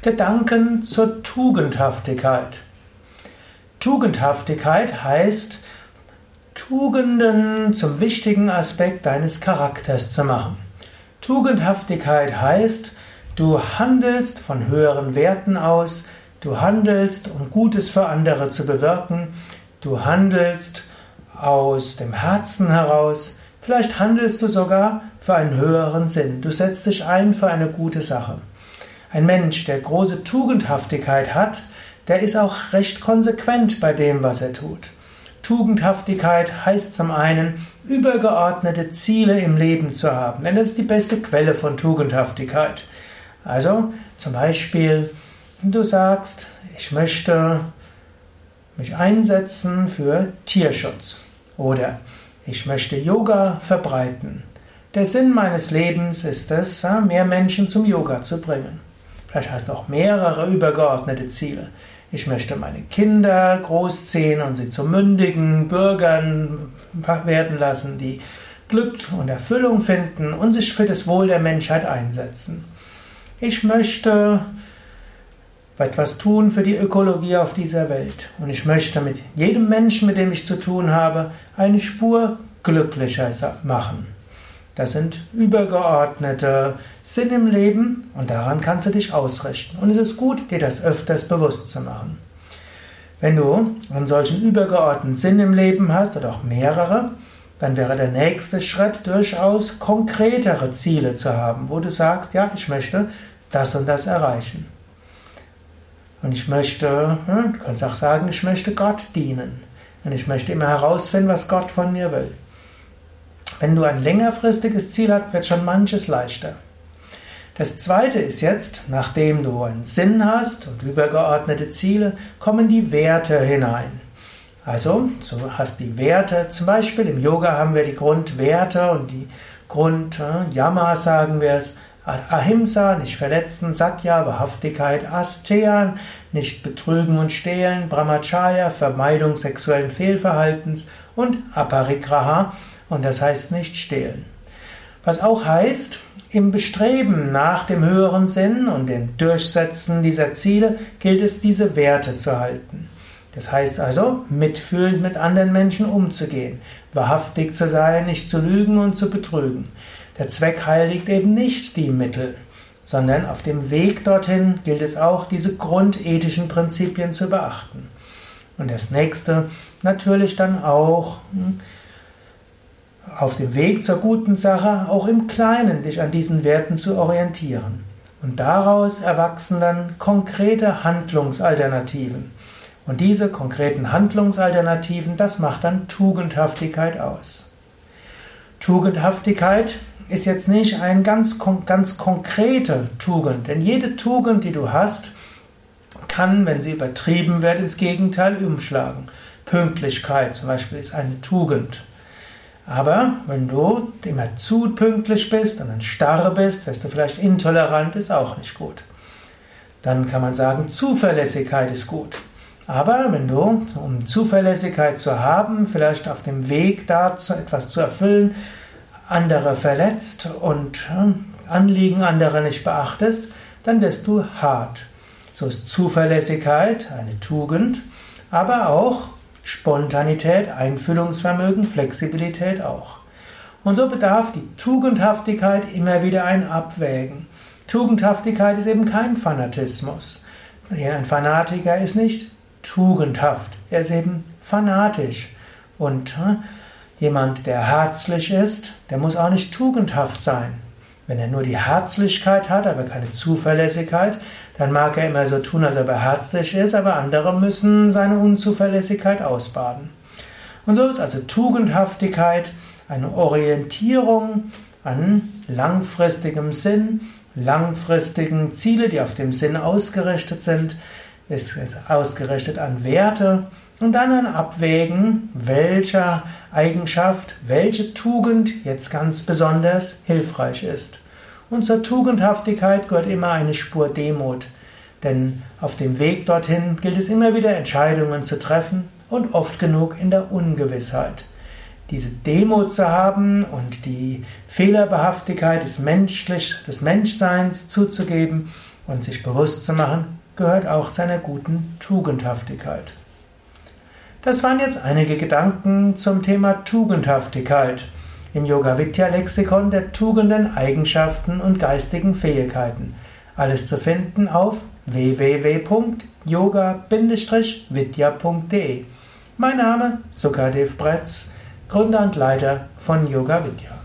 Gedanken zur Tugendhaftigkeit. Tugendhaftigkeit heißt, Tugenden zum wichtigen Aspekt deines Charakters zu machen. Tugendhaftigkeit heißt, du handelst von höheren Werten aus, du handelst, um Gutes für andere zu bewirken, du handelst aus dem Herzen heraus, vielleicht handelst du sogar für einen höheren Sinn, du setzt dich ein für eine gute Sache. Ein Mensch, der große Tugendhaftigkeit hat, der ist auch recht konsequent bei dem, was er tut. Tugendhaftigkeit heißt zum einen, übergeordnete Ziele im Leben zu haben, denn das ist die beste Quelle von Tugendhaftigkeit. Also zum Beispiel, du sagst, ich möchte mich einsetzen für Tierschutz oder ich möchte Yoga verbreiten. Der Sinn meines Lebens ist es, mehr Menschen zum Yoga zu bringen. Vielleicht hast du auch mehrere übergeordnete Ziele. Ich möchte meine Kinder großziehen und sie zu mündigen Bürgern werden lassen, die Glück und Erfüllung finden und sich für das Wohl der Menschheit einsetzen. Ich möchte etwas tun für die Ökologie auf dieser Welt. Und ich möchte mit jedem Menschen, mit dem ich zu tun habe, eine Spur glücklicher machen. Das sind übergeordnete Sinn im Leben und daran kannst du dich ausrichten. Und es ist gut, dir das öfters bewusst zu machen. Wenn du einen solchen übergeordneten Sinn im Leben hast oder auch mehrere, dann wäre der nächste Schritt durchaus konkretere Ziele zu haben, wo du sagst, ja, ich möchte das und das erreichen. Und ich möchte, du kannst auch sagen, ich möchte Gott dienen. Und ich möchte immer herausfinden, was Gott von mir will. Wenn du ein längerfristiges Ziel hast, wird schon manches leichter. Das zweite ist jetzt, nachdem du einen Sinn hast und übergeordnete Ziele, kommen die Werte hinein. Also, du hast die Werte, zum Beispiel im Yoga haben wir die Grundwerte und die Grund, äh, Yama sagen wir es, Ahimsa, nicht verletzen, Satya, Wahrhaftigkeit, Asteya, nicht betrügen und stehlen, Brahmacharya, Vermeidung sexuellen Fehlverhaltens und Aparigraha, und das heißt nicht stehlen. Was auch heißt, im Bestreben nach dem höheren Sinn und dem Durchsetzen dieser Ziele gilt es, diese Werte zu halten. Das heißt also, mitfühlend mit anderen Menschen umzugehen, wahrhaftig zu sein, nicht zu lügen und zu betrügen. Der Zweck heiligt eben nicht die Mittel, sondern auf dem Weg dorthin gilt es auch, diese grundethischen Prinzipien zu beachten. Und das nächste natürlich dann auch hm, auf dem Weg zur guten Sache auch im Kleinen dich an diesen Werten zu orientieren. Und daraus erwachsen dann konkrete Handlungsalternativen. Und diese konkreten Handlungsalternativen, das macht dann Tugendhaftigkeit aus. Tugendhaftigkeit ist jetzt nicht eine ganz, ganz konkrete Tugend, denn jede Tugend, die du hast, kann, wenn sie übertrieben wird, ins Gegenteil umschlagen. Pünktlichkeit zum Beispiel ist eine Tugend. Aber wenn du immer zu pünktlich bist und dann starr bist, wirst du vielleicht intolerant, ist auch nicht gut. Dann kann man sagen, Zuverlässigkeit ist gut. Aber wenn du, um Zuverlässigkeit zu haben, vielleicht auf dem Weg dazu etwas zu erfüllen, andere verletzt und hm, Anliegen anderer nicht beachtest, dann wirst du hart. So ist Zuverlässigkeit eine Tugend, aber auch Spontanität, Einfühlungsvermögen, Flexibilität auch. Und so bedarf die Tugendhaftigkeit immer wieder ein Abwägen. Tugendhaftigkeit ist eben kein Fanatismus. Ein Fanatiker ist nicht tugendhaft, er ist eben fanatisch. Und äh, jemand, der herzlich ist, der muss auch nicht tugendhaft sein. Wenn er nur die Herzlichkeit hat, aber keine Zuverlässigkeit, dann mag er immer so tun, als ob er herzlich ist, aber andere müssen seine Unzuverlässigkeit ausbaden. Und so ist also Tugendhaftigkeit eine Orientierung an langfristigem Sinn, langfristigen Ziele, die auf dem Sinn ausgerichtet sind, ist ausgerichtet an Werte und dann ein Abwägen, welcher Eigenschaft, welche Tugend jetzt ganz besonders hilfreich ist. Und zur Tugendhaftigkeit gehört immer eine Spur Demut, denn auf dem Weg dorthin gilt es immer wieder Entscheidungen zu treffen und oft genug in der Ungewissheit. Diese Demut zu haben und die Fehlerbehaftigkeit des, Menschlich, des Menschseins zuzugeben Und sich bewusst zu machen, gehört auch zu einer guten Tugendhaftigkeit. Das waren jetzt einige Gedanken zum Thema Tugendhaftigkeit im Yoga Vidya Lexikon der Tugenden, Eigenschaften und geistigen Fähigkeiten. Alles zu finden auf www.yoga-vidya.de. Mein Name Sukadev Bretz, Gründer und Leiter von Yoga Vidya.